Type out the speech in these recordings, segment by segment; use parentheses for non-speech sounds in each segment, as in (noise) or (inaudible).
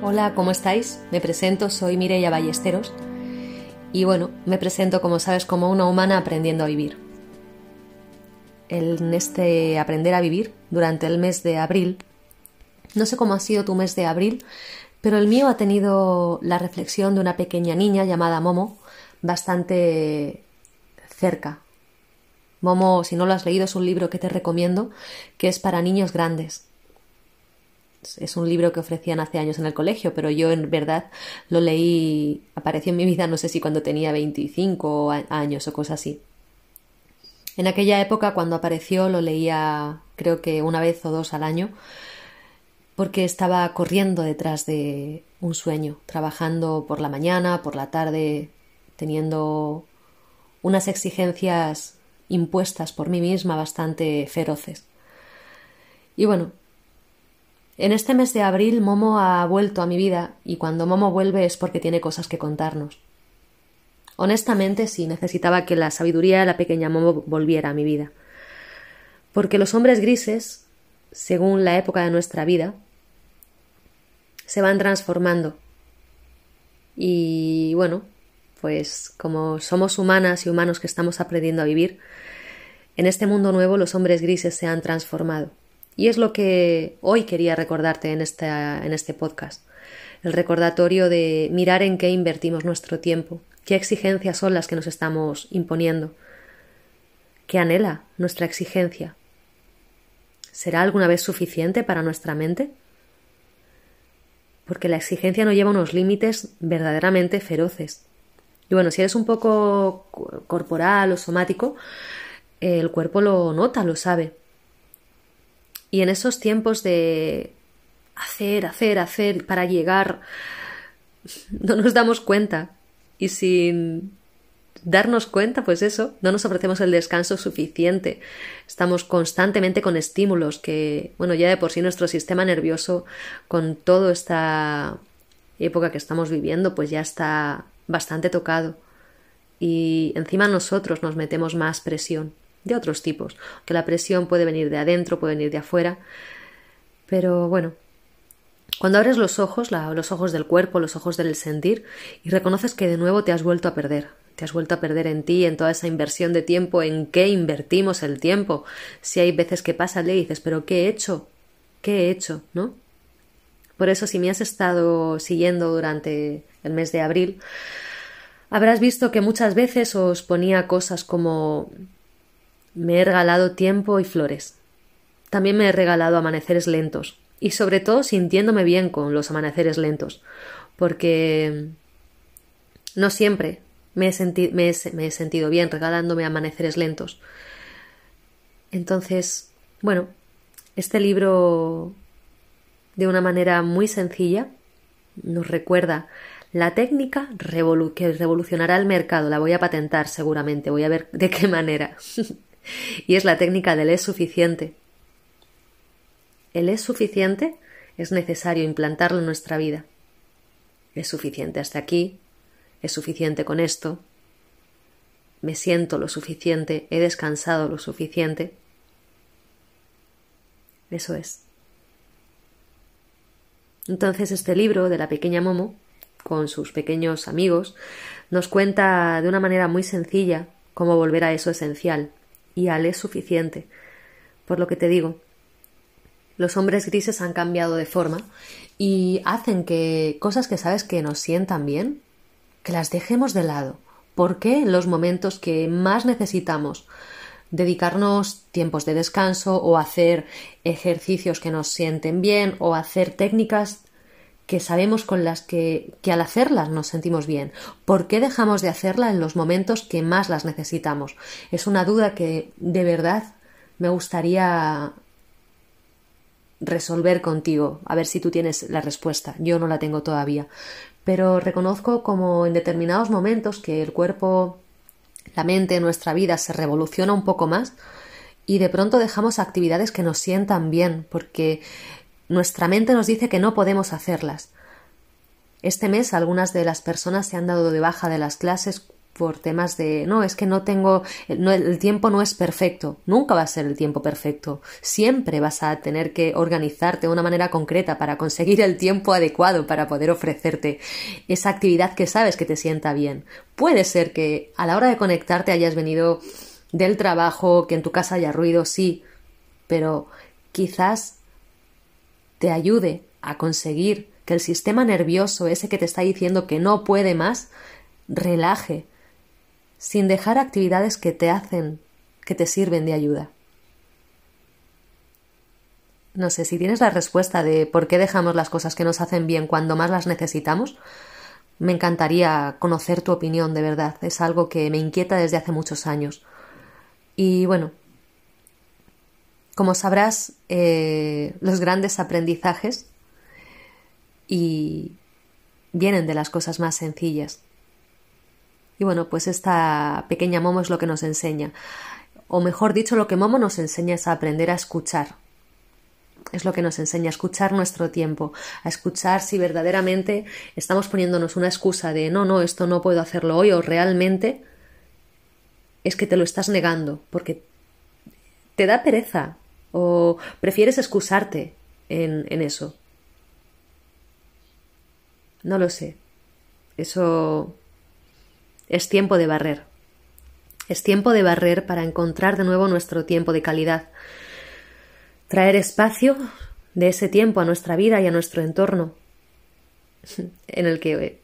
Hola, ¿cómo estáis? Me presento, soy Mireia Ballesteros y bueno, me presento como sabes como una humana aprendiendo a vivir. En este aprender a vivir durante el mes de abril, no sé cómo ha sido tu mes de abril, pero el mío ha tenido la reflexión de una pequeña niña llamada Momo bastante cerca. Momo, si no lo has leído, es un libro que te recomiendo, que es para niños grandes es un libro que ofrecían hace años en el colegio, pero yo en verdad lo leí, apareció en mi vida no sé si cuando tenía 25 años o cosas así. En aquella época cuando apareció lo leía creo que una vez o dos al año porque estaba corriendo detrás de un sueño, trabajando por la mañana, por la tarde, teniendo unas exigencias impuestas por mí misma bastante feroces. Y bueno, en este mes de abril Momo ha vuelto a mi vida y cuando Momo vuelve es porque tiene cosas que contarnos. Honestamente sí necesitaba que la sabiduría de la pequeña Momo volviera a mi vida. Porque los hombres grises, según la época de nuestra vida, se van transformando. Y bueno, pues como somos humanas y humanos que estamos aprendiendo a vivir, en este mundo nuevo los hombres grises se han transformado. Y es lo que hoy quería recordarte en, en este podcast. El recordatorio de mirar en qué invertimos nuestro tiempo, qué exigencias son las que nos estamos imponiendo, qué anhela nuestra exigencia. ¿Será alguna vez suficiente para nuestra mente? Porque la exigencia no lleva unos límites verdaderamente feroces. Y bueno, si eres un poco corporal o somático, el cuerpo lo nota, lo sabe. Y en esos tiempos de hacer, hacer, hacer para llegar, no nos damos cuenta. Y sin darnos cuenta, pues eso, no nos ofrecemos el descanso suficiente. Estamos constantemente con estímulos que, bueno, ya de por sí nuestro sistema nervioso, con toda esta época que estamos viviendo, pues ya está bastante tocado. Y encima nosotros nos metemos más presión de otros tipos, que la presión puede venir de adentro, puede venir de afuera, pero bueno, cuando abres los ojos, los ojos del cuerpo, los ojos del sentir, y reconoces que de nuevo te has vuelto a perder, te has vuelto a perder en ti, en toda esa inversión de tiempo, en qué invertimos el tiempo, si hay veces que pasa y dices, pero ¿qué he hecho? ¿Qué he hecho? ¿No? Por eso, si me has estado siguiendo durante el mes de abril, habrás visto que muchas veces os ponía cosas como me he regalado tiempo y flores. También me he regalado amaneceres lentos, y sobre todo sintiéndome bien con los amaneceres lentos, porque no siempre me he, sentido bien regalándome amaneceres lentos. Entonces, bueno, este libro, de una manera muy sencilla, nos recuerda la técnica que revolucionará el mercado. La voy a patentar seguramente, voy a ver de qué manera. (laughs) y es la técnica del es suficiente. El es suficiente es necesario implantarlo en nuestra vida. Es suficiente hasta aquí, es suficiente con esto, me siento lo suficiente, he descansado lo suficiente. Eso es. Entonces este libro de la pequeña Momo, con sus pequeños amigos, nos cuenta de una manera muy sencilla cómo volver a eso esencial, y al es suficiente. Por lo que te digo, los hombres grises han cambiado de forma y hacen que cosas que sabes que nos sientan bien, que las dejemos de lado. ¿Por qué en los momentos que más necesitamos dedicarnos tiempos de descanso o hacer ejercicios que nos sienten bien o hacer técnicas que sabemos con las que, que al hacerlas nos sentimos bien. ¿Por qué dejamos de hacerla en los momentos que más las necesitamos? Es una duda que de verdad me gustaría resolver contigo, a ver si tú tienes la respuesta. Yo no la tengo todavía. Pero reconozco como en determinados momentos que el cuerpo, la mente, nuestra vida se revoluciona un poco más y de pronto dejamos actividades que nos sientan bien, porque nuestra mente nos dice que no podemos hacerlas. Este mes algunas de las personas se han dado de baja de las clases por temas de no, es que no tengo, el tiempo no es perfecto, nunca va a ser el tiempo perfecto, siempre vas a tener que organizarte de una manera concreta para conseguir el tiempo adecuado para poder ofrecerte esa actividad que sabes que te sienta bien. Puede ser que a la hora de conectarte hayas venido del trabajo, que en tu casa haya ruido, sí, pero quizás te ayude a conseguir que el sistema nervioso, ese que te está diciendo que no puede más, relaje, sin dejar actividades que te hacen, que te sirven de ayuda. No sé si tienes la respuesta de por qué dejamos las cosas que nos hacen bien cuando más las necesitamos. Me encantaría conocer tu opinión, de verdad. Es algo que me inquieta desde hace muchos años. Y bueno, como sabrás, eh, los grandes aprendizajes vienen de las cosas más sencillas. Y bueno, pues esta pequeña Momo es lo que nos enseña. O mejor dicho, lo que Momo nos enseña es a aprender a escuchar. Es lo que nos enseña a escuchar nuestro tiempo, a escuchar si verdaderamente estamos poniéndonos una excusa de no, no, esto no puedo hacerlo hoy o realmente es que te lo estás negando porque te da pereza o prefieres excusarte en, en eso. No lo sé. Eso es tiempo de barrer. Es tiempo de barrer para encontrar de nuevo nuestro tiempo de calidad. Traer espacio de ese tiempo a nuestra vida y a nuestro entorno. (laughs) En el que,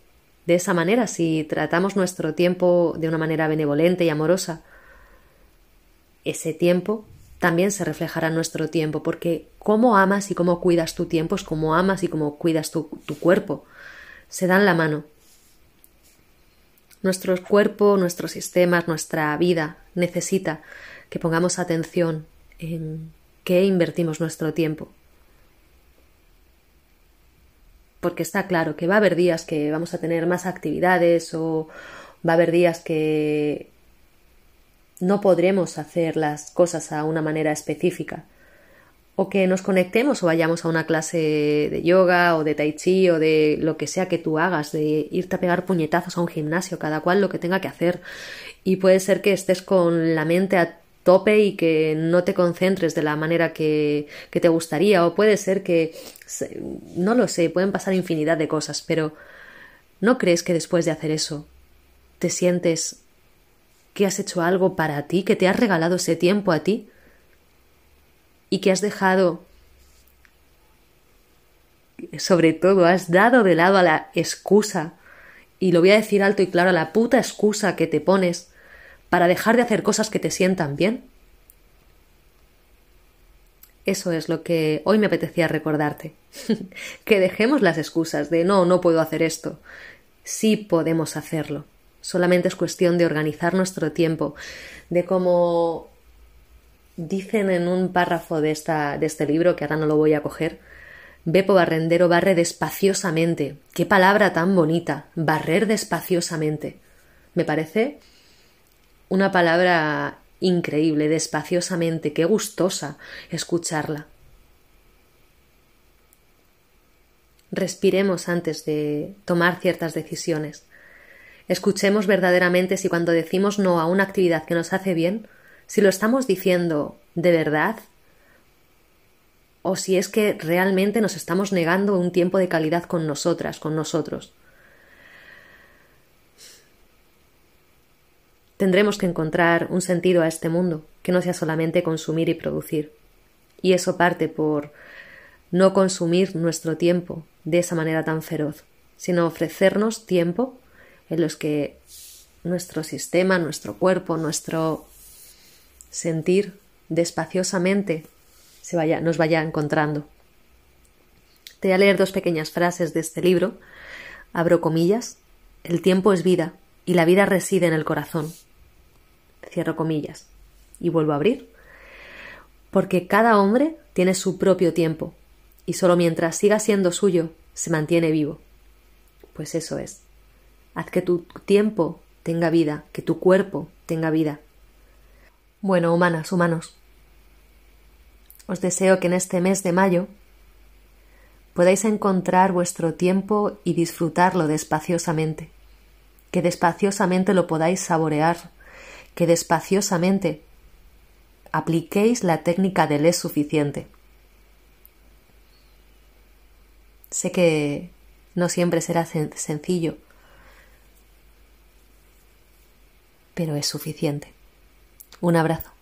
de esa manera, si tratamos nuestro tiempo de una manera benevolente y amorosa, ese tiempo también se reflejará nuestro tiempo, porque cómo amas y cómo cuidas tu tiempo es como amas y cómo cuidas tu, tu cuerpo. Se dan la mano. Nuestro cuerpo, nuestros sistemas, nuestra vida necesita que pongamos atención en qué invertimos nuestro tiempo. Porque está claro que va a haber días que vamos a tener más actividades o va a haber días que no podremos hacer las cosas a una manera específica o que nos conectemos o vayamos a una clase de yoga o de tai chi o de lo que sea que tú hagas, de irte a pegar puñetazos a un gimnasio, cada cual lo que tenga que hacer. Y puede ser que estés con la mente a tope y que no te concentres de la manera que, que te gustaría, o puede ser que, no lo sé, pueden pasar infinidad de cosas, pero ¿no crees que después de hacer eso te sientes que has hecho algo para ti, que te has regalado ese tiempo a ti? y que has dejado, sobre todo, has dado de lado a la excusa, y lo voy a decir alto y claro, a la puta excusa que te pones para dejar de hacer cosas que te sientan bien. Eso es lo que hoy me apetecía recordarte. (laughs) que dejemos las excusas de no, no puedo hacer esto. Sí podemos hacerlo. Solamente es cuestión de organizar nuestro tiempo, de cómo Dicen en un párrafo de, esta, de este libro, que ahora no lo voy a coger, Bepo Barrendero barre despaciosamente. Qué palabra tan bonita, barrer despaciosamente. Me parece una palabra increíble, despaciosamente, qué gustosa escucharla. Respiremos antes de tomar ciertas decisiones. Escuchemos verdaderamente si cuando decimos no a una actividad que nos hace bien, si lo estamos diciendo de verdad o si es que realmente nos estamos negando un tiempo de calidad con nosotras, con nosotros. Tendremos que encontrar un sentido a este mundo, que no sea solamente consumir y producir. Y eso parte por no consumir nuestro tiempo de esa manera tan feroz, sino ofrecernos tiempo en los que nuestro sistema, nuestro cuerpo, nuestro sentir despaciosamente se vaya, nos vaya encontrando. Te voy a leer dos pequeñas frases de este libro. Abro comillas. El tiempo es vida y la vida reside en el corazón. Cierro comillas. Y vuelvo a abrir. Porque cada hombre tiene su propio tiempo y solo mientras siga siendo suyo se mantiene vivo. Pues eso es. Haz que tu tiempo tenga vida, que tu cuerpo tenga vida, bueno, humanas, humanos, os deseo que en este mes de mayo podáis encontrar vuestro tiempo y disfrutarlo despaciosamente, que despaciosamente lo podáis saborear, que despaciosamente apliquéis la técnica del es suficiente. Sé que no siempre será sencillo, pero es suficiente. Un abrazo.